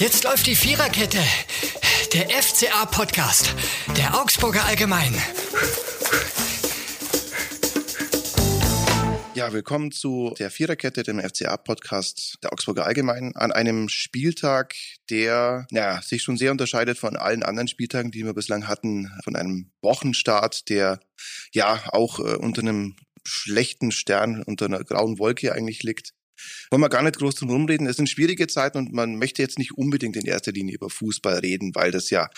Jetzt läuft die Viererkette. Der FCA-Podcast. Der Augsburger Allgemein. Ja, willkommen zu der Viererkette, dem FCA-Podcast der Augsburger Allgemein, an einem Spieltag, der ja, sich schon sehr unterscheidet von allen anderen Spieltagen, die wir bislang hatten, von einem Wochenstart, der ja auch äh, unter einem schlechten Stern, unter einer grauen Wolke eigentlich liegt. Wollen wir gar nicht groß drum rumreden. Es sind schwierige Zeiten und man möchte jetzt nicht unbedingt in erster Linie über Fußball reden, weil das ja,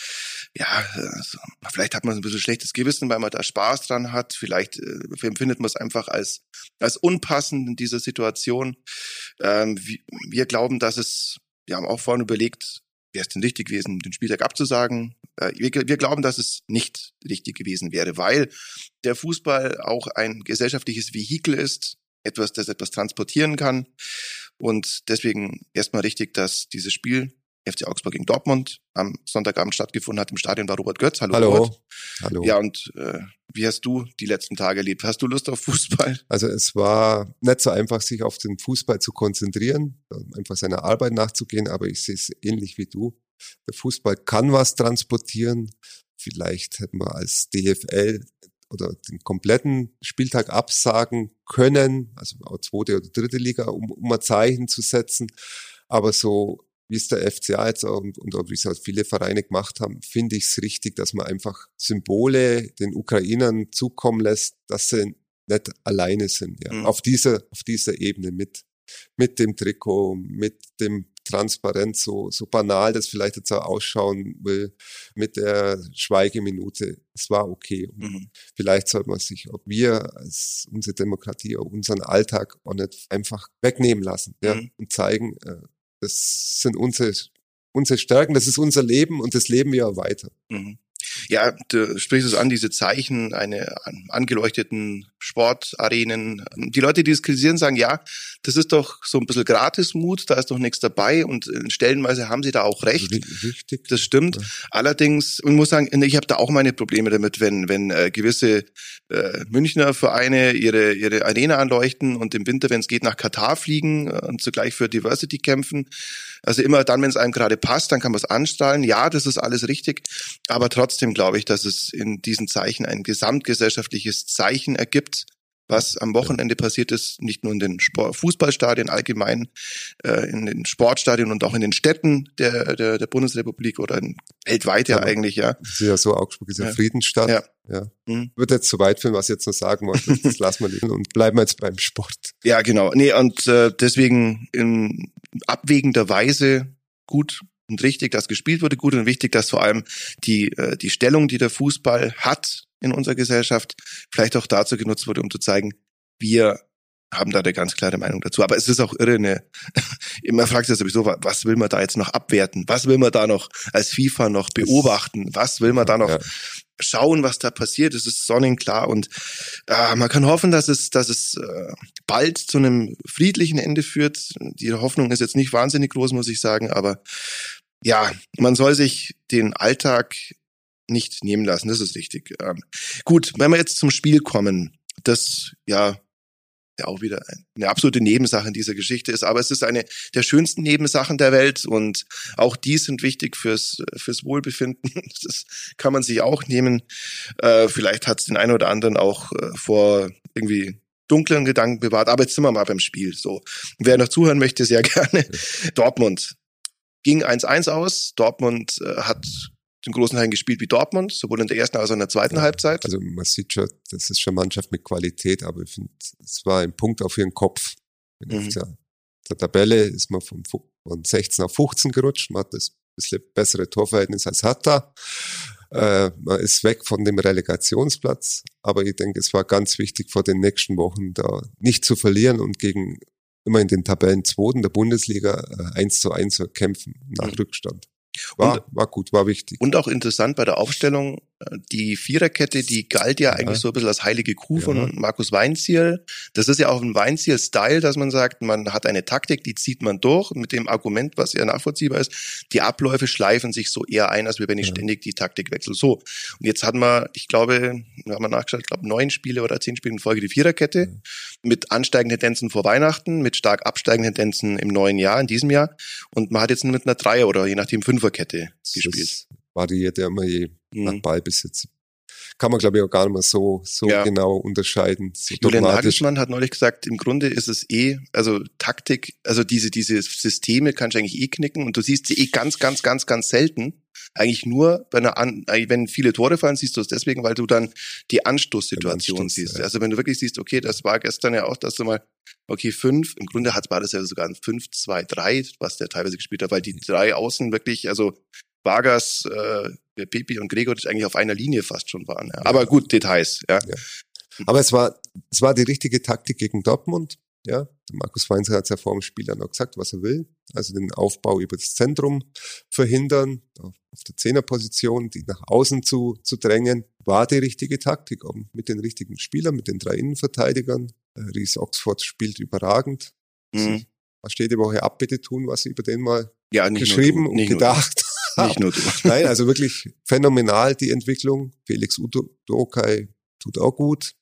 ja, also, vielleicht hat man ein bisschen schlechtes Gewissen, weil man da Spaß dran hat. Vielleicht äh, empfindet man es einfach als, als unpassend in dieser Situation. Ähm, wir, wir glauben, dass es, wir haben auch vorhin überlegt, wäre es denn richtig gewesen, den Spieltag abzusagen? Äh, wir, wir glauben, dass es nicht richtig gewesen wäre, weil der Fußball auch ein gesellschaftliches Vehikel ist, etwas, das etwas transportieren kann. Und deswegen erstmal richtig, dass dieses Spiel FC Augsburg gegen Dortmund am Sonntagabend stattgefunden hat. Im Stadion war Robert Götz. Hallo. Hallo. Robert. Hallo. Ja, und äh, wie hast du die letzten Tage erlebt? Hast du Lust auf Fußball? Also es war nicht so einfach, sich auf den Fußball zu konzentrieren, einfach seiner Arbeit nachzugehen, aber ich sehe es ähnlich wie du. Der Fußball kann was transportieren. Vielleicht hätten wir als DFL oder den kompletten Spieltag absagen können, also auch zweite oder dritte Liga, um, um ein Zeichen zu setzen. Aber so wie es der FCA jetzt und, und wie es halt viele Vereine gemacht haben, finde ich es richtig, dass man einfach Symbole den Ukrainern zukommen lässt, dass sie nicht alleine sind. Ja. Mhm. Auf dieser auf dieser Ebene mit mit dem Trikot, mit dem Transparenz, so, so banal das vielleicht jetzt auch ausschauen will, mit der Schweigeminute. Es war okay. Mhm. Vielleicht sollte man sich, ob wir als unsere Demokratie, auch unseren Alltag auch nicht einfach wegnehmen lassen ja, mhm. und zeigen, äh, das sind unsere, unsere Stärken, das ist unser Leben und das leben wir auch weiter. Mhm. Ja, du sprichst es an, diese Zeichen, eine angeleuchteten Sportarenen. Die Leute, die es kritisieren, sagen, ja, das ist doch so ein bisschen Gratismut, da ist doch nichts dabei und stellenweise haben sie da auch recht. Richtig. Das stimmt. Ja. Allerdings, ich muss sagen, ich habe da auch meine Probleme damit, wenn, wenn äh, gewisse äh, Münchner Vereine ihre, ihre Arena anleuchten und im Winter, wenn es geht, nach Katar fliegen äh, und zugleich für Diversity kämpfen. Also immer dann, wenn es einem gerade passt, dann kann man es anstrahlen. Ja, das ist alles richtig. Aber trotzdem glaube ich, dass es in diesen Zeichen ein gesamtgesellschaftliches Zeichen ergibt, was am Wochenende passiert ist, nicht nur in den Sport Fußballstadien allgemein, äh, in den Sportstadien und auch in den Städten der, der, der Bundesrepublik oder in, weltweit ja, ja eigentlich, ja. Das ist ja so, Augsburg ist ja, ja. Friedensstadt. Ja. ja. Mhm. Wird jetzt zu weit führen, was ich jetzt noch sagen wollte. Das lassen wir lieber und bleiben wir jetzt beim Sport. Ja, genau. Nee, und äh, deswegen in abwägender Weise gut und richtig, dass gespielt wurde, gut und wichtig, dass vor allem die, äh, die Stellung, die der Fußball hat in unserer Gesellschaft, vielleicht auch dazu genutzt wurde, um zu zeigen, wir haben da eine ganz klare Meinung dazu. Aber es ist auch irre, ne, immer fragt sich sowieso, was will man da jetzt noch abwerten? Was will man da noch als FIFA noch beobachten? Was will man da noch ja. schauen, was da passiert? Es ist sonnenklar und äh, man kann hoffen, dass es, dass es äh, bald zu einem friedlichen Ende führt. Die Hoffnung ist jetzt nicht wahnsinnig groß, muss ich sagen, aber ja, man soll sich den Alltag nicht nehmen lassen, das ist richtig. Ähm, gut, wenn wir jetzt zum Spiel kommen, das ja ja auch wieder eine absolute Nebensache in dieser Geschichte ist, aber es ist eine der schönsten Nebensachen der Welt und auch die sind wichtig fürs fürs Wohlbefinden. Das kann man sich auch nehmen. Äh, vielleicht hat es den einen oder anderen auch äh, vor irgendwie dunklen Gedanken bewahrt, aber jetzt sind wir mal beim Spiel. So, wer noch zuhören möchte, sehr gerne. Dortmund ging 1-1 aus. Dortmund äh, hat den großen Teilen gespielt wie Dortmund, sowohl in der ersten als auch in der zweiten ja, Halbzeit. Also man sieht schon, das ist schon Mannschaft mit Qualität, aber ich finde, es war ein Punkt auf ihren Kopf. Mhm. Der Tabelle ist man von, von 16 auf 15 gerutscht, man hat das bisschen bessere Torverhältnis als Hatta. Äh, man ist weg von dem Relegationsplatz, aber ich denke, es war ganz wichtig vor den nächsten Wochen da nicht zu verlieren und gegen immer in den Tabellen zweiten der Bundesliga äh, eins zu eins zu kämpfen nach mhm. Rückstand. War, und, war gut, war wichtig. Und auch interessant bei der Aufstellung, die Viererkette, die galt ja, Ja. eigentlich so ein bisschen als heilige Kuh Ja. von Markus Weinziel. Das ist ja auch ein Weinziel-Style, dass man sagt, man hat eine Taktik, die zieht man durch mit dem Argument, was eher nachvollziehbar ist. Die Abläufe schleifen sich so eher ein, als wenn ich Ja. ständig die Taktik wechsle. So. Und jetzt hatten wir, ich glaube, wir haben nachgeschaut, ich glaube, neun Spiele oder zehn Spiele in Folge die Viererkette mit ansteigenden Tendenzen vor Weihnachten, mit stark absteigenden Tendenzen im neuen Jahr, in diesem Jahr. Und man hat jetzt mit einer Dreier- oder je nachdem Fünferkette gespielt. Das variiert ja immer je nach Mhm. Ballbesitz. Kann man, glaube ich, auch gar nicht mehr so, so Ja. genau unterscheiden. So Julian. Nagelsmann hat neulich gesagt, im Grunde ist es eh, also Taktik, also diese, diese Systeme kannst du eigentlich eh knicken und du siehst sie eh ganz, ganz, ganz, ganz selten. Eigentlich nur, bei einer An wenn viele Tore fallen, siehst du es deswegen, weil du dann die Anstoßsituation Anstoß, siehst. ja. Also wenn du wirklich siehst, okay, das war gestern ja auch, dass du mal, okay, fünf, im Grunde hat war das ja sogar ein 5, 2, 3, was der teilweise gespielt hat, weil die drei Außen wirklich, also Vargas, äh, Pepi und Gregoritsch eigentlich auf einer Linie fast schon waren. Ja. Aber gut, Details, ja. Aber es war, es war die richtige Taktik gegen Dortmund. Ja, der Markus Weinzer hat es ja vor dem Spiel dann auch gesagt, was er will. Also den Aufbau über das Zentrum verhindern, auf der Zehnerposition, die nach außen zu, zu drängen, war die richtige Taktik. Auch mit den richtigen Spielern, mit den drei Innenverteidigern. Äh, Ries Oxford spielt überragend. Mhm. Was steht die Woche ab, bitte tun, was sie über den mal Ja, geschrieben du, und gedacht nicht nur du. Nein, also wirklich phänomenal die Entwicklung. Felix Udokai tut auch gut.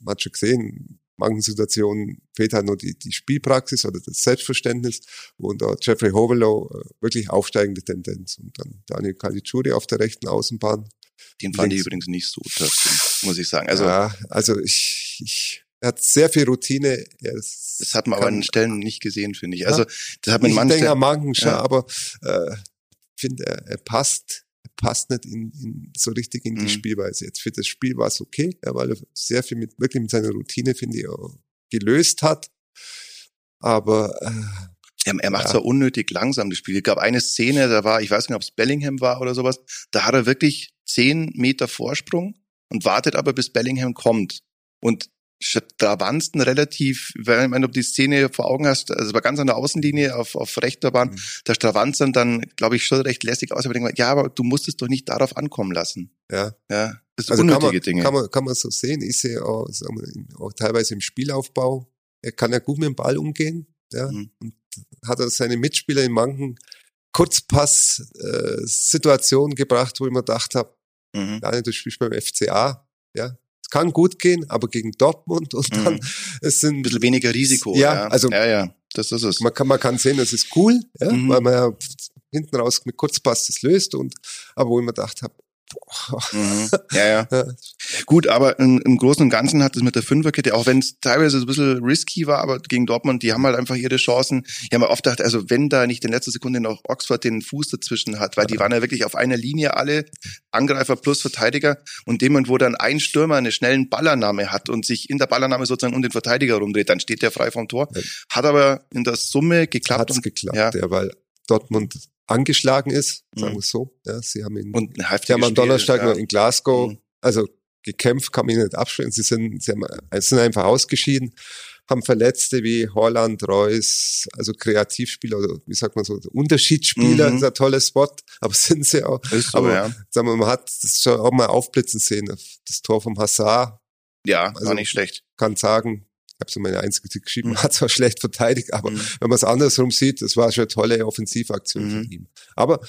Man hat schon gesehen, manchen Situationen fehlt halt nur die, die Spielpraxis oder das Selbstverständnis. Und auch Jeffrey Hovelow, äh, wirklich aufsteigende Tendenz. Und dann Daniel Caligiuri auf der rechten Außenbahn. Den fand ich Links. übrigens nicht so tough, muss ich sagen. Also ja, also ich, ich, er hat sehr viel Routine. Das hat man aber an Stellen nicht gesehen, finde ich. Also das hat man ich in denke schon, Ja. aber äh, finde, er, er passt, er passt nicht in, in, so richtig in die Mhm. Spielweise. Jetzt für das Spiel war es okay, ja, weil er sehr viel mit, wirklich mit seiner Routine, finde ich, auch gelöst hat. Aber äh, er, er macht Ja. zwar unnötig langsam das Spiel. Es gab eine Szene, da war, ich weiß nicht, ob es Bellingham war oder sowas, da hat er wirklich zehn Meter Vorsprung und wartet aber, bis Bellingham kommt. Und stravanzten relativ, wenn du die Szene vor Augen hast, also war ganz an der Außenlinie auf, auf rechter Bahn, Mhm. der Stravanzern dann, glaube ich, schon recht lässig aus, aber denke, ja, aber du musst es doch nicht darauf ankommen lassen. ja, Ja, das also kann unnötige man, Dinge. kann man, kann man so sehen. Ich sehe auch, wir, auch teilweise im Spielaufbau. Er kann ja gut mit dem Ball umgehen, ja, Mhm. und hat er seine Mitspieler in manchen Kurzpass-Situationen gebracht, wo ich mir gedacht habe, Mhm. Daniel, du spielst beim FCA, ja. Es kann gut gehen, aber gegen Dortmund und Mhm. dann, es Ein sind, bisschen weniger Risiko. Ja, also- ja, ja, das ist es. man kann, man kann sehen, das ist cool, ja, Mhm. weil man ja hinten raus mit Kurzpass das löst und, aber wo ich mir gedacht habe, Mhm. Ja, ja. ja, Gut, aber im, im Großen und Ganzen hat es mit der Fünferkette, auch wenn es teilweise so ein bisschen risky war, aber gegen Dortmund, die haben halt einfach ihre Chancen. Ich habe mir oft gedacht, also wenn da nicht in letzter Sekunde noch Oxford den Fuß dazwischen hat, weil die waren ja wirklich auf einer Linie alle, Angreifer plus Verteidiger und dem Moment, wo dann ein Stürmer eine schnellen Ballannahme hat und sich in der Ballannahme sozusagen um den Verteidiger rumdreht, dann steht der frei vom Tor. Hat aber in der Summe geklappt. hat's und, geklappt, ja. ja. weil Dortmund angeschlagen ist, sagen Mhm. wir es so, ja, sie haben ihn, und heftiges haben am Donnerstag ja. noch in Glasgow, Mhm. also gekämpft, kann man ihnen nicht abschwören. Sie sind, sie haben, sie sind einfach ausgeschieden, haben Verletzte wie Holland, Reus, also Kreativspieler oder wie sagt man so, Unterschiedsspieler, Mhm. ist ein toller Spot, aber sind sie auch. Ist so, aber ja. sagen wir, man hat das schon auch mal aufblitzen sehen, das Tor vom Hazard, Ja, also- war nicht schlecht. kann sagen, ich habe so meine einzige geschrieben, Mhm. hat zwar schlecht verteidigt, aber Mhm. wenn man es andersrum sieht, das war schon eine tolle Offensivaktion Mhm. von ihm. Aber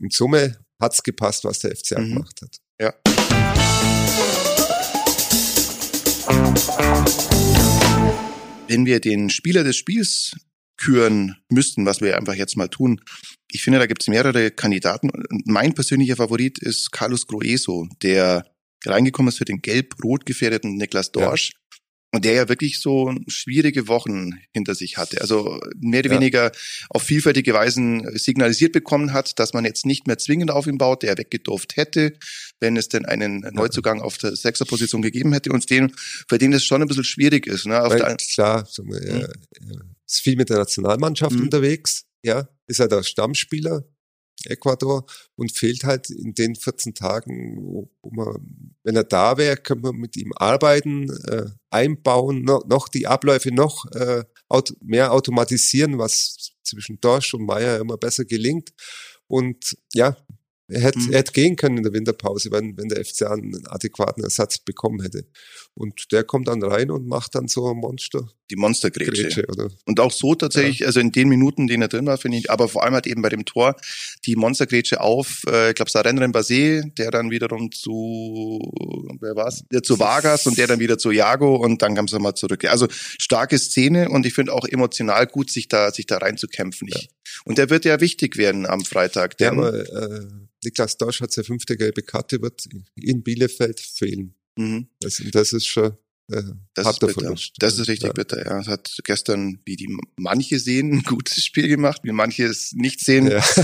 in Summe hat's gepasst, was der FCA Mhm. gemacht hat. Ja. Wenn wir den Spieler des Spiels küren müssten, was wir einfach jetzt mal tun, ich finde, da gibt es mehrere Kandidaten. Mein persönlicher Favorit ist Carlos Groeso, der reingekommen ist für den gelb-rot gefährdeten Niklas Dorsch. Und der ja wirklich so schwierige Wochen hinter sich hatte. Also mehr oder Ja. weniger auf vielfältige Weisen signalisiert bekommen hat, dass man jetzt nicht mehr zwingend auf ihn baut, der er weggedurft hätte, wenn es denn einen Neuzugang auf der Sechserposition gegeben hätte und den, für den es schon ein bisschen schwierig ist. Ne? Auf Weil, klar, wir, er, er ist viel mit der Nationalmannschaft Mhm. unterwegs, ja, ist er der Stammspieler Ecuador und fehlt halt in den 14 Tagen, wo, wo man, wenn er da wäre, könnte man mit ihm arbeiten, äh, einbauen, noch, noch die Abläufe noch äh, aut mehr automatisieren, was zwischen Dorsch und Meier immer besser gelingt. Und ja, Er hätte, Mhm. er hätte gehen können in der Winterpause, wenn, wenn der FCA einen adäquaten Ersatz bekommen hätte. Und der kommt dann rein und macht dann so ein Monster Die Monstergrätsche. Grätsche, oder? Und auch so tatsächlich, also in den Minuten, in denen er drin war, finde ich, aber vor allem halt eben bei dem Tor die Monstergrätsche auf, äh, ich glaube, Sarenren Basé, der dann wiederum zu, wer war's? Der zu Vargas und der dann wieder zu Jago und dann kam es nochmal zurück. Also starke Szene und ich finde auch emotional gut, sich da, sich da reinzukämpfen. Ich, Und der wird ja wichtig werden am Freitag. Der denn- aber, äh, Niklas Dorsch hat seine fünfte gelbe Karte, wird in Bielefeld fehlen. mhm. Das, das ist schon äh, Das ist bitter. Verlust. Das ist richtig ja. bitter. Ja, es hat gestern, wie die manche sehen, ein gutes Spiel gemacht, wie manche es nicht sehen, Ja.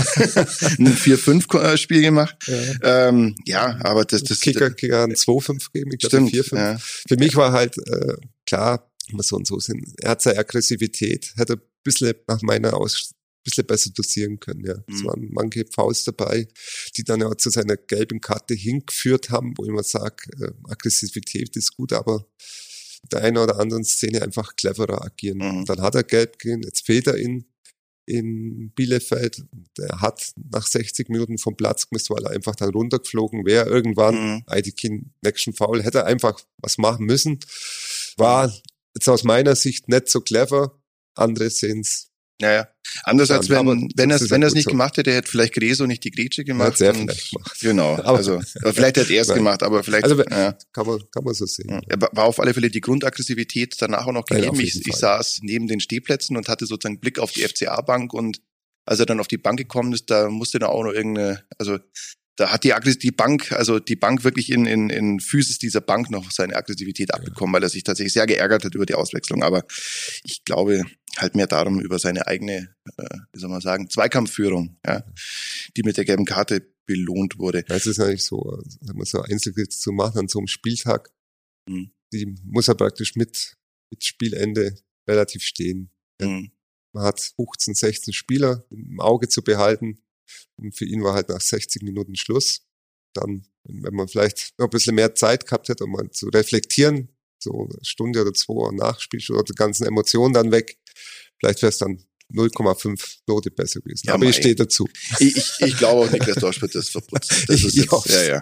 ein 4-5-Spiel gemacht. Ja. Ähm, ja, aber das, das Kicker, Kicker hat ein 2-5 gegeben, ich glaube stimmt. 4-5. Ja. Für mich war halt äh, klar, muss so und so sind. Er hat seine Aggressivität, hätte ein bisschen nach meiner Aus bisschen besser dosieren können. Ja. Es Mhm. waren manche Fouls dabei, die dann ja zu seiner gelben Karte hingeführt haben, wo ich immer sage, äh, Aggressivität ist gut, aber der eine oder anderen Szene einfach cleverer agieren. Mhm. Dann hat er gelb gegeben, jetzt fehlt er in, in Bielefeld. Der hat nach 60 Minuten vom Platz gemisst, weil er einfach dann runtergeflogen wäre. Irgendwann Mhm. Aidikin nächsten Foul, hätte er einfach was machen müssen. War jetzt aus meiner Sicht nicht so clever. Andere sehen's. Naja. Anders Ja, als wenn, aber wenn er es wenn ja er gut nicht so. gemacht hätte, hätte vielleicht Greso nicht die Grätsche gemacht. Hat's er und- vielleicht gemacht. Genau. Aber- also, vielleicht hätte er es gemacht, aber vielleicht, Also, ja. Kann man, kann man so sehen. Ja, er war auf alle Fälle die Grundaggressivität danach auch noch Ja, gegeben. auf ich, ich saß neben den Stehplätzen und hatte sozusagen Blick auf die FCA-Bank und als er dann auf die Bank gekommen ist, da musste da auch noch irgendeine, also da hat die, Aggress- die Bank, also die Bank wirklich in, in, in Physis dieser Bank noch seine Aggressivität abbekommen, weil er sich tatsächlich sehr geärgert hat über die Auswechslung. Aber ich glaube halt mehr darum über seine eigene, äh, wie soll man sagen, Zweikampfführung, ja, die mit der gelben Karte belohnt wurde. Ja, Es ist eigentlich so, wenn man so Einzelkritik zu machen an so einem Spieltag, Mhm. die muss er praktisch mit, mit Spielende relativ stehen. Ja. Mhm. Man hat 15, 16 Spieler im Auge zu behalten. Und für ihn war halt nach 60 Minuten Schluss. Dann, wenn man vielleicht noch ein bisschen mehr Zeit gehabt hätte, um mal zu reflektieren, so eine Stunde oder zwei nach Spielstunde oder die ganzen Emotionen dann weg, vielleicht wäre es dann 0,5 Note besser gewesen. Ja, Aber ich stehe dazu. Ich, ich, ich glaube auch, Niklas Dorsch wird das verputzen. Das ist jetzt, ja, ja.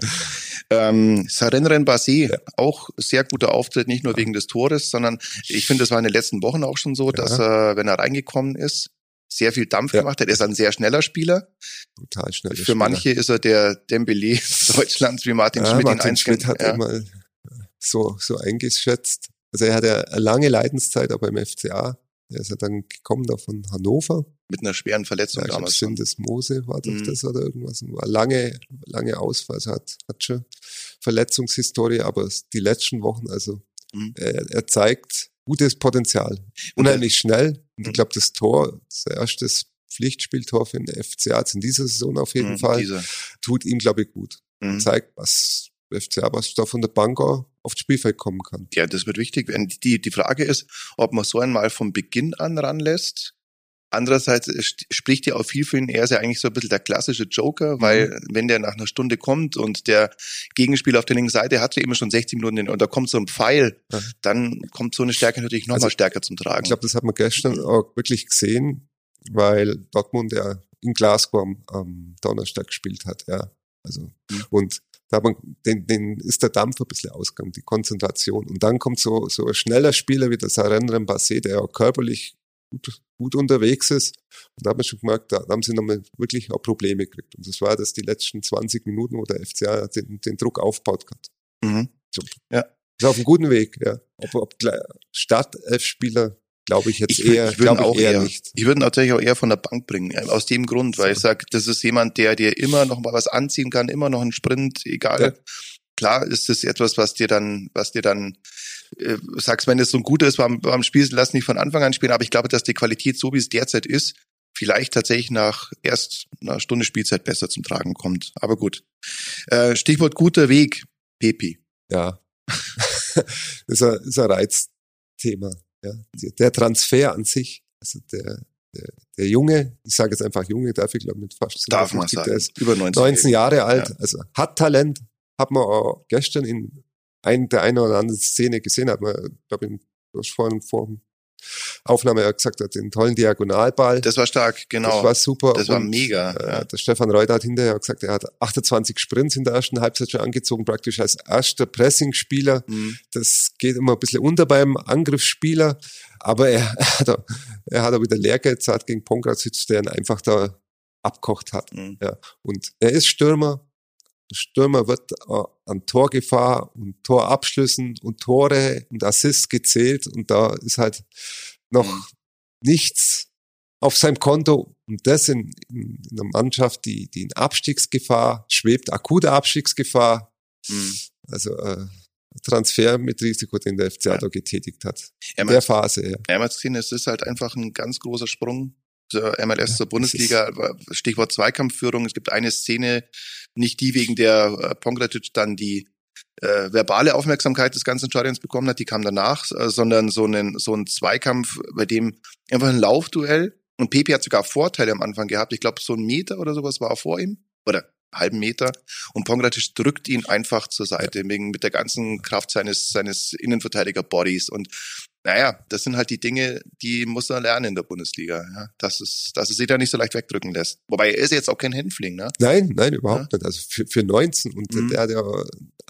Ähm, Sarenren Basé, Ja. auch sehr guter Auftritt, nicht nur wegen des Tores, sondern ich finde, das war in den letzten Wochen auch schon so, Ja. dass er, wenn er reingekommen ist, sehr viel Dampf Ja. gemacht hat. Er ist ein sehr schneller Spieler. Total schnell. Für manche ist er der Dembele Deutschlands, wie Martin ja, Schmidt ihn Martin Schmidt einschätzt. hat Ja. immer so, so eingeschätzt. Also er hatte eine lange Leidenszeit auch beim FCA. Er ist ja dann gekommen da von Hannover. Mit einer schweren Verletzung Ja, damals. Sinn des Mose war doch Mhm. das oder irgendwas. War lange, lange Ausfall. Also hat, hat schon Verletzungshistorie, aber die letzten Wochen, also Mhm. er, er zeigt gutes Potenzial. Unheimlich schnell. Und Mhm. ich glaube, das Tor, das erste Pflichtspieltor für den FCA in dieser Saison auf jeden Mhm, Fall, dieser. tut ihm, glaube ich, gut. Mhm. Zeigt, was FCA, was da von der Bank auch aufs Spielfeld kommen kann. Ja, das wird wichtig werden. Die, die Frage ist, ob man so einmal von Beginn an ranlässt. Andererseits spricht ja auch viel für ihn. Er ist ja eigentlich so ein bisschen der klassische Joker, weil wenn der nach einer Stunde kommt und der Gegenspieler auf der linken Seite hat ja immer schon 60 Minuten in- und da kommt so ein Pfeil, Ja. dann kommt so eine Stärke natürlich noch Also, stärker zum Tragen. Ich glaube, das hat man gestern auch wirklich gesehen, weil Dortmund ja in Glasgow am, am Donnerstag gespielt hat, ja. Also, Mhm. und da hat man, den, den ist der Dampf ein bisschen ausgegangen, die Konzentration. Und dann kommt so, so ein schneller Spieler wie der Sarenren Basset, der auch körperlich gut, gut unterwegs ist. Und da hat man schon gemerkt, da, da haben sie nochmal wirklich auch Probleme gekriegt. Und das war das die letzten 20 Minuten, wo der FCA den, den Druck aufgebaut hat. mhm. Ist auf einem guten Weg, ja. Ob, ob Startelf-Spieler, glaube ich jetzt Ich, eher, ich würde auch eher, eher, nicht. ich würde ihn natürlich auch eher von der Bank bringen. äh, Aus dem Grund, weil ich sage, das ist jemand, der dir immer noch mal was anziehen kann, immer noch einen Sprint, egal. Ja. Klar ist das etwas, was dir dann, was dir dann äh, sagst, wenn es so ein guter ist beim, beim Spiel, lass nicht von Anfang an spielen. Aber ich glaube, dass die Qualität, so wie es derzeit ist, vielleicht tatsächlich nach erst einer Stunde Spielzeit besser zum Tragen kommt. Aber gut. Äh, Stichwort guter Weg, Pepi. Ja. ist, ein, ist ein Reizthema. Ja. Der Transfer an sich, also der, der, der Junge, ich sage jetzt einfach Junge, darf ich glaube mit fast so Darf man 50, sagen. der ist Über 19. 19 Jahre alt, Ja. also hat Talent, hat man auch gestern in ein, der einen oder anderen Szene gesehen, hat man, glaube ich, vorhin vor dem Aufnahme, er hat gesagt, er hat den tollen Diagonalball. Das war stark, genau. Das war super. Das war Und, mega. Äh, ja. Der Stefan Reuter hat hinterher gesagt, er hat 28 Sprints in der ersten Halbzeit schon angezogen, praktisch als erster Pressing-Spieler. Mhm. Das geht immer ein bisschen unter beim Angriffsspieler, aber er, er hat, auch- er hat auch wieder Lehrgeiz hat gegen Pongracic, der ihn einfach da abkocht hat. Mhm. Ja. Und er ist Stürmer. Der Stürmer wird äh, an Torgefahr und Torabschlüssen und Tore und Assists gezählt und da ist halt noch Mhm. nichts auf seinem Konto und das in, in, in einer Mannschaft, die, die in Abstiegsgefahr schwebt, akute Abstiegsgefahr, Mhm. also äh, Transfer mit Risiko, den der FCA Ja. da getätigt hat. In der Phase, ja. Ja, es ist halt einfach ein ganz großer Sprung zur MLS, Ja, zur es Bundesliga. Stichwort Zweikampfführung. Es gibt eine Szene, nicht die, wegen der äh, Pongratic dann die äh, verbale Aufmerksamkeit des ganzen Stadions bekommen hat, die kam danach, äh, sondern so einen so ein Zweikampf, bei dem einfach ein Laufduell und Pepe hat sogar Vorteile am Anfang gehabt. Ich glaube, so ein Meter oder sowas war vor ihm oder halben Meter und Pongratic drückt ihn einfach zur Seite wegen mit der ganzen Kraft seines seines Innenverteidiger-Bodies und naja, das sind halt die Dinge, die muss er lernen in der Bundesliga, ja? dass, es, dass es sich da nicht so leicht wegdrücken lässt. Wobei er ist jetzt auch kein Hänfling, ne? Nein, nein, überhaupt nicht. Also für, für 19 und Mhm. der hat ja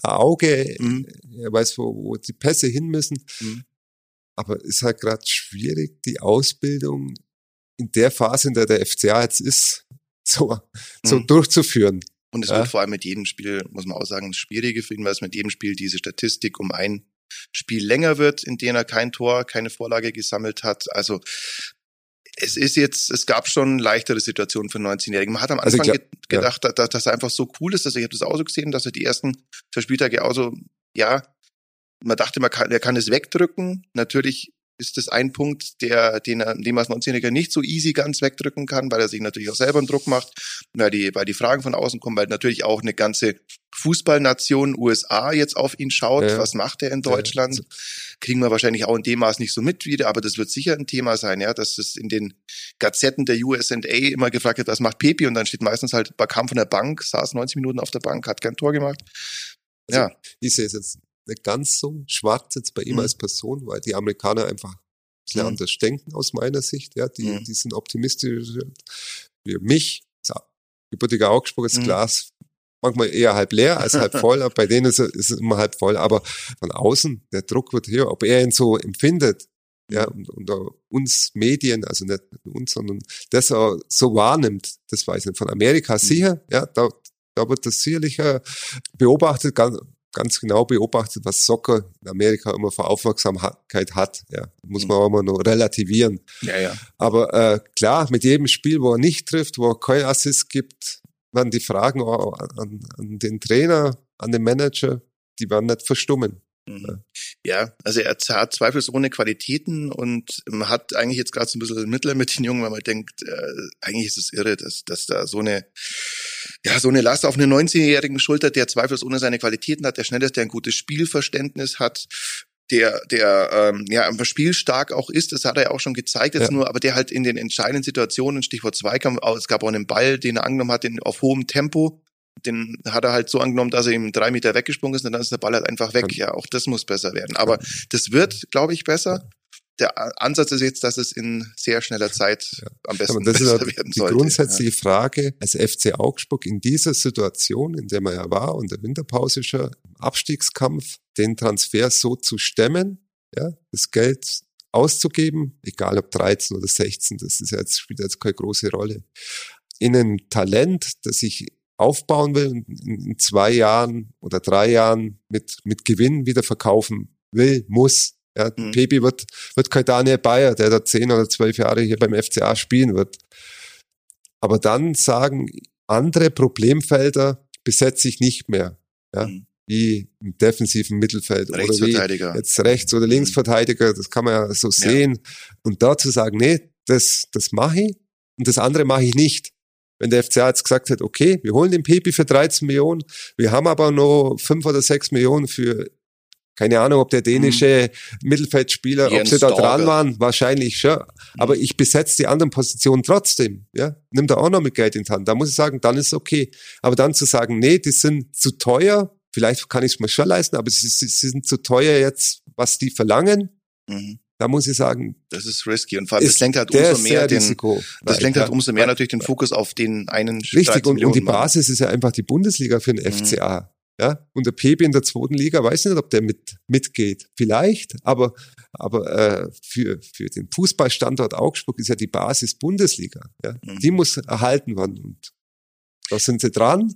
Auge, Mhm. er weiß, wo, wo die Pässe hin müssen. Mhm. Aber ist halt gerade schwierig, die Ausbildung in der Phase, in der der FCA jetzt ist, so, so Mhm. durchzuführen. Und es Ja. wird vor allem mit jedem Spiel, muss man auch sagen, schwieriger für ihn, weil es mit jedem Spiel diese Statistik um ein Spiel länger wird, in dem er kein Tor, keine Vorlage gesammelt hat. Also es ist jetzt, es gab schon leichtere Situationen für einen 19-Jährigen. Man hat am Also Anfang ich ge gedacht, dass, dass er einfach so cool ist, dass ich habe das auch so gesehen, dass er die ersten zwei Spieltage auch so, ja, man dachte, man kann, er kann es wegdrücken. Natürlich ist das ein Punkt, der, den den man als 19-Jähriger nicht so easy ganz wegdrücken kann, weil er sich natürlich auch selber einen Druck macht, weil die, weil die Fragen von außen kommen, weil natürlich auch eine ganze Fußballnation USA jetzt auf ihn schaut. Ja. Was macht er in Deutschland? Ja. Kriegen wir wahrscheinlich auch in dem Maß nicht so mit wieder, aber das wird sicher ein Thema sein, ja, dass es in den Gazetten der USA immer gefragt wird, was macht Pepe? Und dann steht meistens halt, kam von der Bank, saß 90 Minuten auf der Bank, hat kein Tor gemacht. Also Ja. Ich sehe es jetzt nicht ganz so schwarz jetzt bei ihm Mhm. als Person, weil die Amerikaner einfach ein bisschen Mhm. anders denken aus meiner Sicht. Ja, die, Mhm. die sind optimistischer wie mich. Gebürtiger Augsburg ist Mhm. Glas manchmal eher halb leer als halb voll. aber bei denen ist es, ist es immer halb voll. Aber von außen, der Druck wird hier, ob er ihn so empfindet, ja, und, und auch uns Medien, also nicht uns, sondern das auch so wahrnimmt, das weiß ich nicht. Von Amerika sicher, ja, da, da wird das sicherlich äh, beobachtet, ganz, ganz genau beobachtet, was Soccer in Amerika immer für Aufmerksamkeit hat. Ja, muss man auch immer nur relativieren. Ja, ja. Aber äh, klar, mit jedem Spiel, wo er nicht trifft, wo er kein Assist gibt, werden die Fragen auch an, an den Trainer, an den Manager, die werden nicht verstummen. Mhm. Ja, also er hat zweifelsohne Qualitäten und man hat eigentlich jetzt gerade so ein bisschen Mittel mit den Jungen, weil man denkt, äh, eigentlich ist es irre, dass, dass da so eine, ja, so eine Last auf einen 19-jährigen Schulter, der zweifelsohne seine Qualitäten hat, der schnell ist, der ein gutes Spielverständnis hat, der, der ähm, ja einfach spielstark auch ist, das hat er ja auch schon gezeigt jetzt Ja. nur, aber der halt in den entscheidenden Situationen, Stichwort Zweikampf, es gab auch einen Ball, den er angenommen hat, in, auf hohem Tempo, den hat er halt so angenommen, dass er ihm drei Meter weggesprungen ist und dann ist der Ball halt einfach weg. Ja, auch das muss besser werden. Aber das wird, glaube ich, besser. Der Ansatz ist jetzt, dass es in sehr schneller Zeit am besten Aber das ist besser ja werden die sollte. grundsätzliche Frage als FC Augsburg in dieser Situation, in der man ja war und der Winterpause schon im Abstiegskampf, den Transfer so zu stemmen, ja, das Geld auszugeben, egal ob 13 oder 16, das ist ja jetzt, spielt jetzt keine große Rolle. In ein Talent, das ich aufbauen will und in in zwei Jahren oder drei Jahren mit, mit Gewinn wieder verkaufen will, muss. Ja, Mhm. Pepe wird, wird kein Daniel Bayer, der da zehn oder zwölf Jahre hier beim FCA spielen wird. Aber dann sagen andere Problemfelder besetze ich nicht mehr. Ja, Mhm. wie im defensiven Mittelfeld oder wie jetzt Rechts- oder Linksverteidiger, das kann man ja so sehen. Und da zu sagen, nee, das, das mache ich und das andere mache ich nicht. Wenn der FCA jetzt gesagt hat, okay, wir holen den Pepi für 13 Millionen, wir haben aber noch fünf oder sechs Millionen für, keine Ahnung, ob der dänische Mittelfeldspieler, ob Jens sie da Dorge. dran waren, wahrscheinlich schon. Aber ich besetze die anderen Positionen trotzdem, ja. Nimm da auch noch mit Geld in die Hand. Da muss ich sagen, dann ist okay. Aber dann zu sagen, nee, die sind zu teuer, vielleicht kann ich es mir schon leisten, aber sie, sie, sind zu teuer jetzt, was die verlangen, Mhm. da muss ich sagen, Das ist risky und vor allem das lenkt halt umso mehr den, Risiko. das lenkt halt umso mehr natürlich den Fokus auf den einen Richtig, 13 und, und die. Basis ist ja einfach die Bundesliga für den Mhm. FCA. Ja, und der Pepe in der zweiten Liga, weiß nicht, ob der mit, mitgeht. Vielleicht, aber, aber äh, für, für den Fußballstandort Augsburg ist ja die Basis Bundesliga. Ja? Mhm. Die muss erhalten werden. Und da sind sie dran.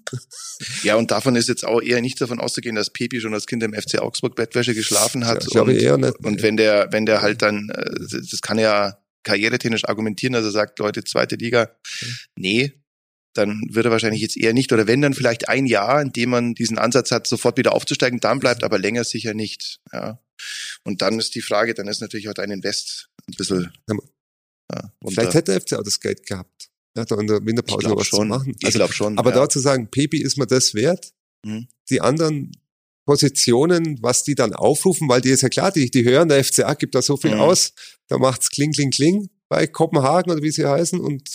Ja, und davon ist jetzt auch eher nicht davon auszugehen, dass Pepi schon als Kind im FC Augsburg Bettwäsche geschlafen hat. Ja, ich glaube und, eher nicht. und wenn der, wenn der halt dann, äh, das kann er karrieretechnisch argumentieren, dass er sagt, Leute, zweite Liga, nee, dann wird er wahrscheinlich jetzt eher nicht. Oder wenn dann vielleicht ein Jahr, in dem man diesen Ansatz hat, sofort wieder aufzusteigen, dann bleibt aber länger sicher nicht. Ja. Und dann ist die Frage, dann ist natürlich auch ein Invest ein bisschen. Ja, Vielleicht hätte der FCA das Geld gehabt. Ja, da in der ich Winterpause noch was zu schon. machen. Ich Also, glaube schon. aber ja. da zu sagen, Pepe ist mir das wert, Mhm. die anderen Positionen, was die dann aufrufen, weil die ist ja klar, die, die hören, der FCA gibt da so viel Mhm. aus, da macht's kling, kling, kling bei Kopenhagen oder wie sie heißen und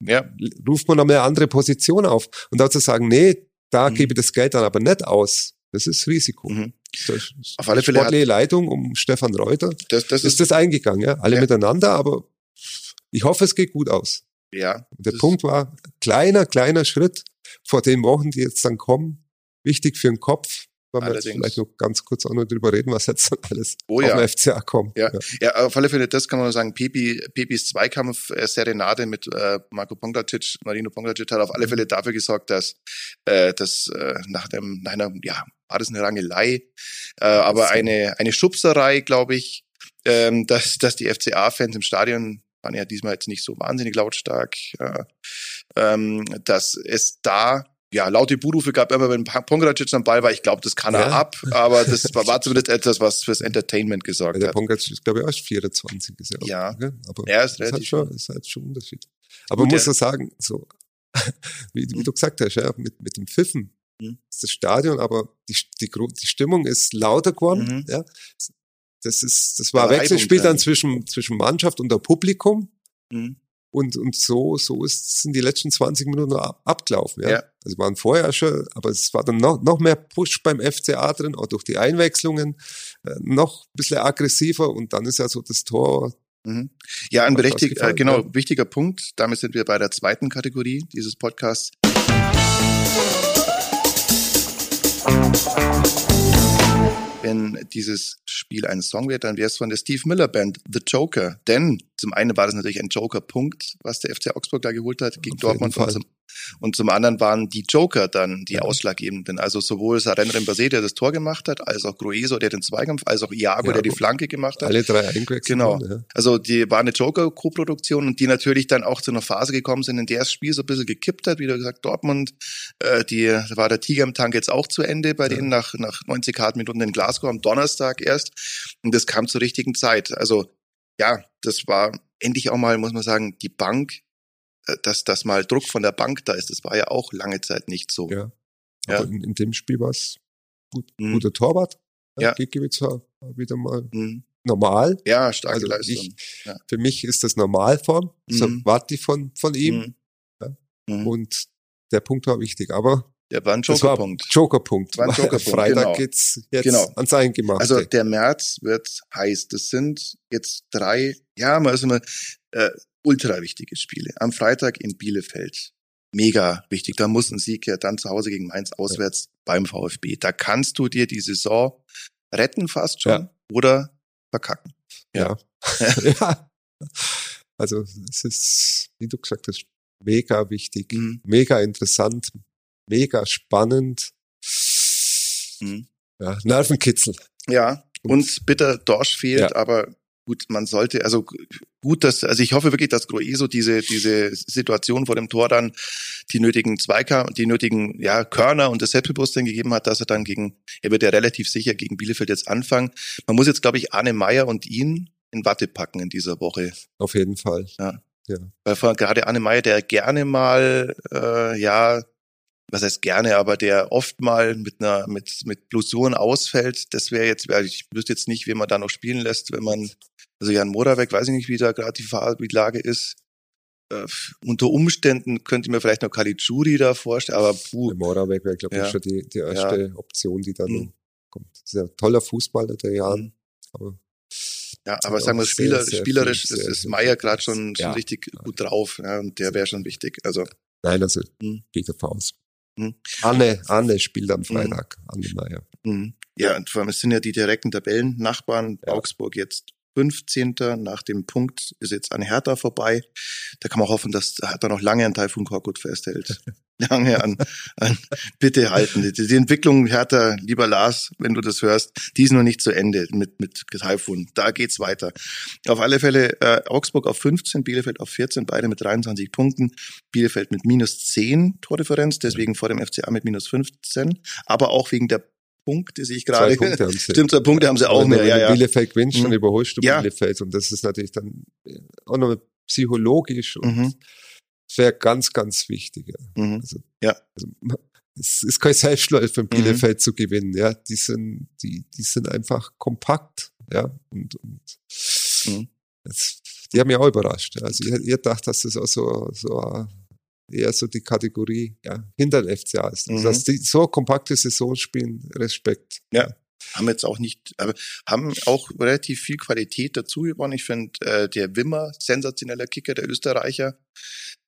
ja, ruft man noch mehr andere Position auf. Und da zu sagen, nee, da Mhm. gebe ich das Geld dann aber nicht aus. Das ist Risiko. mhm. Das ist Auf alle Fälle sportliche Leitung um Stefan Reuter das, das ist ist, das eingegangen, ja. Alle Ja. miteinander, aber ich hoffe, es geht gut aus. ja, Und der Punkt war, kleiner, kleiner Schritt vor den Wochen, die jetzt dann kommen, wichtig für den Kopf, weil wir jetzt vielleicht noch ganz kurz auch noch drüber reden, was jetzt alles Oh ja. FCA kommt. Ja. Ja, auf alle Fälle, das kann man nur sagen. Pepi, Pepis Zweikampf, äh, Serenade mit äh, Marco Pongracic, Marino Pongracic hat auf alle Fälle dafür gesorgt, dass, äh, dass äh, nach, dem, nach einer, ja, war das eine Rangelei, äh, aber eine, eine Schubserei, glaube ich, ähm, dass, dass die FCA-Fans im Stadion waren ja diesmal jetzt nicht so wahnsinnig lautstark, äh, ähm, dass es da ja, laute Buhrufe gab immer, wenn Pongracic am Ball war. Ich glaube, das kann er Ja. ab, aber das war, zumindest etwas, was fürs Entertainment gesorgt der hat. Pongrac ist, glaube ich, erst 24 ist er. Ja. gell? Aber Er ist das hat relativ schon, ist halt schon ein Unterschied. Aber man muss ja. sagen, so, wie, wie Mhm. du gesagt hast, ja, mit, mit dem Pfiffen Mhm. ist das Stadion, aber die, die, die Stimmung ist lauter geworden, Mhm. ja. Das ist, das war Reibung Wechselspiel dann. zwischen, zwischen Mannschaft und der Publikum. Mhm. Und, und so, so ist, sind die letzten 20 Minuten ab, abgelaufen. Ja. Ja. Also waren vorher schon, aber es war dann noch, noch mehr Push beim FCA drin, auch durch die Einwechslungen, äh, noch ein bisschen aggressiver und dann ist ja so das Tor. Mhm. Ja, ein berechtigt, äh, genau, ja. wichtiger Punkt. Damit sind wir bei der zweiten Kategorie dieses Podcasts. Wenn dieses Spiel ein Song wird, dann wäre es von der Steve Miller Band, The Joker. Denn zum einen war das natürlich ein Joker-Punkt, was der FC Augsburg da geholt hat gegen Auf Dortmund. Und zum, und zum anderen waren die Joker dann die Ja. ausschlaggebenden. Also sowohl Saren Rembase, der das Tor gemacht hat, als auch Grueso, der den Zweikampf, als auch Iago, der die. Flanke gemacht hat. Alle drei eingewechselt. Genau. Ja. Also die war eine Joker-Co-Produktion und die natürlich dann auch zu einer Phase gekommen sind, in der das Spiel so ein bisschen gekippt hat. Wie du gesagt, Dortmund, äh, die da war der Tiger im Tank jetzt auch zu Ende bei denen nach, nach 90 harten Minuten in Glasgow am Donnerstag erst. Und das kam zur richtigen Zeit. Also ja, das war endlich auch mal, muss man sagen, die Bank, äh, dass, dass mal Druck von der Bank da ist. Das war ja auch lange Zeit nicht so. Ja. Ja. Aber in, in dem Spiel war es gut, Mhm. guter Torwart. Ja. Gikiewicz wieder mal Mhm. normal. Ja, starke Also Leistung. ich, Ja. für mich ist das Normalform. So Mhm. warte ich von, von ihm. Mhm. Ja. Mhm. Und der Punkt war wichtig. Aber Der war ein Joker-Punkt. Jokerpunkt. War ein Jokerpunkt, Freitag genau. geht's jetzt Genau. ans Eingemachte. Also der März wird heiß. Das sind jetzt drei, ja, mal ist immer äh, ultra wichtige Spiele. Am Freitag in Bielefeld. Mega wichtig. Da muss ein Sieg ja dann zu Hause gegen Mainz auswärts beim VfB. Da kannst du dir die Saison retten fast schon Ja. oder verkacken. ja. ja. Also es ist, wie du gesagt hast, mega wichtig, Mhm. mega interessant, mega spannend. Mhm. Ja, Nervenkitzel. Ja, und bitter Dorsch fehlt, Ja. aber gut, man sollte, also gut, dass, also ich hoffe wirklich, dass Groeso diese, diese Situation vor dem Tor dann die nötigen Zweiker, die nötigen, ja, Körner und das Selbstbewusstsein gegeben hat, dass er dann gegen, er wird ja relativ sicher gegen Bielefeld jetzt anfangen. Man muss jetzt, glaube ich, Arne Meyer und ihn in Watte packen in dieser Woche. Auf jeden Fall. Weil vor, gerade Arne Meyer, der gerne mal, äh, ja, was heißt gerne, aber der oft mal mit einer, mit, mit Blusuren ausfällt, das wäre jetzt, weil ich wüsste jetzt nicht, wen man da noch spielen lässt, wenn man, also Jan Moravec, weiß ich nicht, wie da gerade die, die Lage ist. Äh, unter Umständen könnte ich mir vielleicht noch Caligiuri da vorstellen, aber puh, Der Moravec wäre, glaube ich, Ja. schon die, die erste Option, die da Mhm. kommt. Das ist ja ein toller Fußballer, der Jan. Mhm. Aber Ja, aber sagen wir, Spieler, sehr, spielerisch sehr, ist, ist Meier gerade schon, schon ja. richtig gut drauf. Ja, und der wäre schon wichtig. Also Nein, also hm. geht davon aus. Hm. Anne, Anne spielt am hm. Freitag, hm. Anne Meier. Hm. Ja, und vor allem es sind ja die direkten Tabellennachbarn. Ja. Augsburg jetzt 15. Nach dem Punkt ist jetzt an Hertha vorbei. Da kann man hoffen, dass Hertha noch lange an Taifun Korkut festhält. lange an, an bitte halten. Die, die, Entwicklung Hertha, lieber Lars, wenn du das hörst, die ist noch nicht zu Ende mit, mit Taifun. Da geht's weiter. Auf alle Fälle äh, Augsburg auf 15, Bielefeld auf 14, beide mit 23 Punkten. Bielefeld mit minus 10 Tordifferenz, deswegen vor dem FCA mit minus 15, aber auch wegen der Punkte sehe ich gerade. Zwei Punkte haben sie. Stimmt, zwei Punkte haben sie auch mehr. Wenn ja, du ja. Bielefeld gewinnst, dann mhm. überholst du ja. Bielefeld. Und das ist natürlich dann auch noch psychologisch und mhm. wäre ganz, ganz wichtig. Mhm. Also, ja. Also, es ist kein Selbstläufer, Bielefeld mhm. zu gewinnen. Ja, die sind, die, die sind einfach kompakt. Ja, und, und mhm. das, die haben mich auch überrascht. Also ihr, ihr dacht, dass das auch so, so eher so die Kategorie ja, hinter den FCA ist. Also, mhm. Dass die so kompakte Saison spielen, Respekt. Ja. Haben jetzt auch nicht, aber haben auch relativ viel Qualität dazu gewonnen. Ich finde, äh, der Wimmer, sensationeller Kicker, der Österreicher.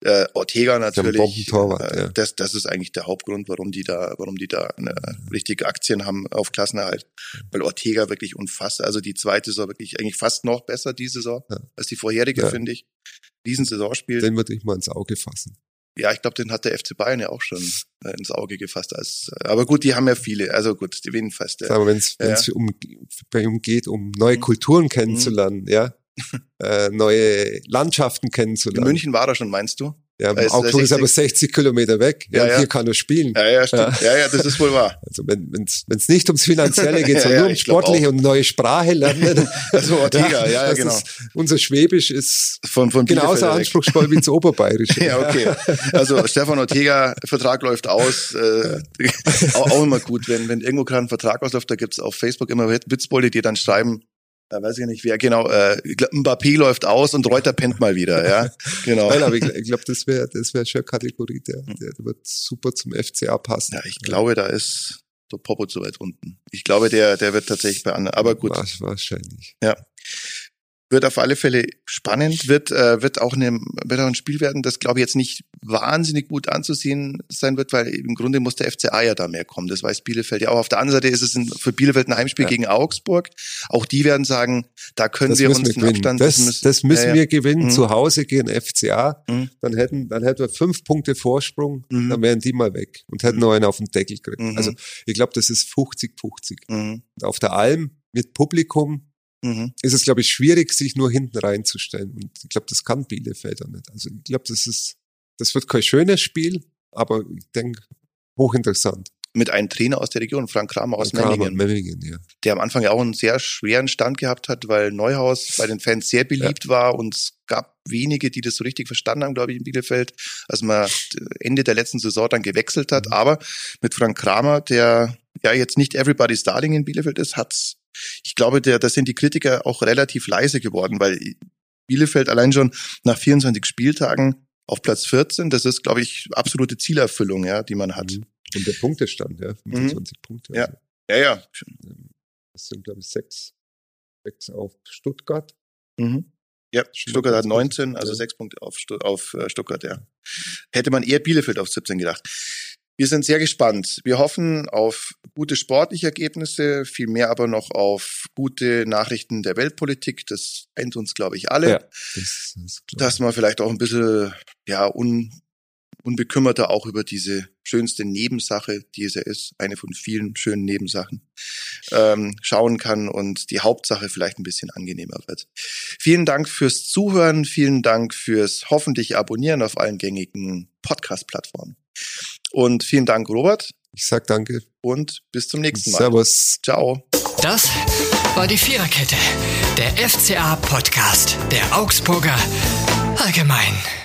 Äh, Ortega natürlich. Äh, ja. das, das ist eigentlich der Hauptgrund, warum die da, warum die da eine richtige Aktien haben auf Klassenerhalt. Weil Ortega wirklich unfassbar, also die zweite Saison wirklich eigentlich fast noch besser diese Saison ja. als die vorherige, ja. finde ich. Diesen Saisonspiel. Den würde ich mal ins Auge fassen. Ja, ich glaube, den hat der FC Bayern ja auch schon äh, ins Auge gefasst. Als, äh, aber gut, die haben ja viele. Also gut, die wen fast. Ja. Aber wenn es ja. um, bei ihm geht, um neue mhm. Kulturen kennenzulernen, mhm. ja, äh, neue Landschaften kennenzulernen. In München war er schon, meinst du? Ja, Augsburg ist aber 60 Kilometer weg. Ja, ja. Hier kann er spielen. Ja, ja, stimmt. Ja, ja, das ist wohl wahr. Also wenn es nicht ums Finanzielle geht, sondern nur um sportliche und neue Sprache lernen. also Ortega, ja, ja, genau. Ist, unser Schwäbisch ist von, von genauso anspruchsvoll wie das Oberbayerische. ja, okay. Also Stefan Ortega, Vertrag läuft aus. Äh, auch, auch immer gut, wenn, wenn irgendwo gerade ein Vertrag ausläuft, da gibt's auf Facebook immer Witzbolde, die dann schreiben, da weiß ich nicht, wer genau, äh, Mbappé läuft aus und Reuter pennt mal wieder, ja. Genau. Nein, aber ich, ich glaube, das wäre das wäre schon eine Kategorie, der, der, der wird super zum FCA passen. Ja, ich glaube, da ist der Popo zu weit unten. Ich glaube, der, der wird tatsächlich bei anderen, aber gut. Wahrscheinlich. Ja wird auf alle Fälle spannend, wird, äh, wird, auch eine, wird auch ein Spiel werden, das glaube ich jetzt nicht wahnsinnig gut anzusehen sein wird, weil im Grunde muss der FCA ja da mehr kommen. Das weiß Bielefeld ja auch. Auf der anderen Seite ist es ein, für Bielefeld ein Heimspiel ja. gegen Augsburg. Auch die werden sagen, da können das wir uns wir den Abstand. Das, das müssen, das müssen ja, ja. wir gewinnen mhm. zu Hause gegen FCA. Mhm. Dann hätten, dann hätten wir fünf Punkte Vorsprung, mhm. dann wären die mal weg und hätten mhm. noch einen auf den Deckel gekriegt. Mhm. Also ich glaube, das ist 50-50. Mhm. Auf der Alm mit Publikum mhm. ist es, glaube ich, schwierig, sich nur hinten reinzustellen. Und ich glaube, das kann Bielefeld auch nicht. Also ich glaube, das ist, das wird kein schönes Spiel, aber ich denke, hochinteressant. Mit einem Trainer aus der Region, Frank Kramer aus Frank Memmingen, Memmingen ja. der am Anfang ja auch einen sehr schweren Stand gehabt hat, weil Neuhaus bei den Fans sehr beliebt ja. war und es gab wenige, die das so richtig verstanden haben, glaube ich, in Bielefeld, als man Ende der letzten Saison dann gewechselt hat. Mhm. Aber mit Frank Kramer, der ja jetzt nicht everybody's darling in Bielefeld ist, hat's ich glaube, der, da sind die Kritiker auch relativ leise geworden, weil Bielefeld allein schon nach 24 Spieltagen auf Platz 14, das ist, glaube ich, absolute Zielerfüllung, ja, die man hat. Mhm. Und der Punktestand, ja, 25 mhm. Punkte. Also. Ja, ja, ja. Das sind, glaube ich, sechs, sechs auf Stuttgart. Mhm. Ja, Stuttgart hat 19, also sechs Punkte auf, auf äh, Stuttgart, ja. Hätte man eher Bielefeld auf 17 gedacht. Wir sind sehr gespannt. Wir hoffen auf gute sportliche Ergebnisse, viel mehr aber noch auf gute Nachrichten der Weltpolitik. Das eint uns, glaube ich, alle. Ja, das Dass man vielleicht auch ein bisschen ja, un, unbekümmerter auch über diese schönste Nebensache, die es ja ist, eine von vielen schönen Nebensachen, ähm, schauen kann und die Hauptsache vielleicht ein bisschen angenehmer wird. Vielen Dank fürs Zuhören, vielen Dank fürs hoffentlich Abonnieren auf allen gängigen Podcast-Plattformen. Und vielen Dank, Robert. Ich sag danke. Und bis zum nächsten Mal. Servus. Ciao. Das war die Viererkette, der FCA-Podcast der Augsburger Allgemein.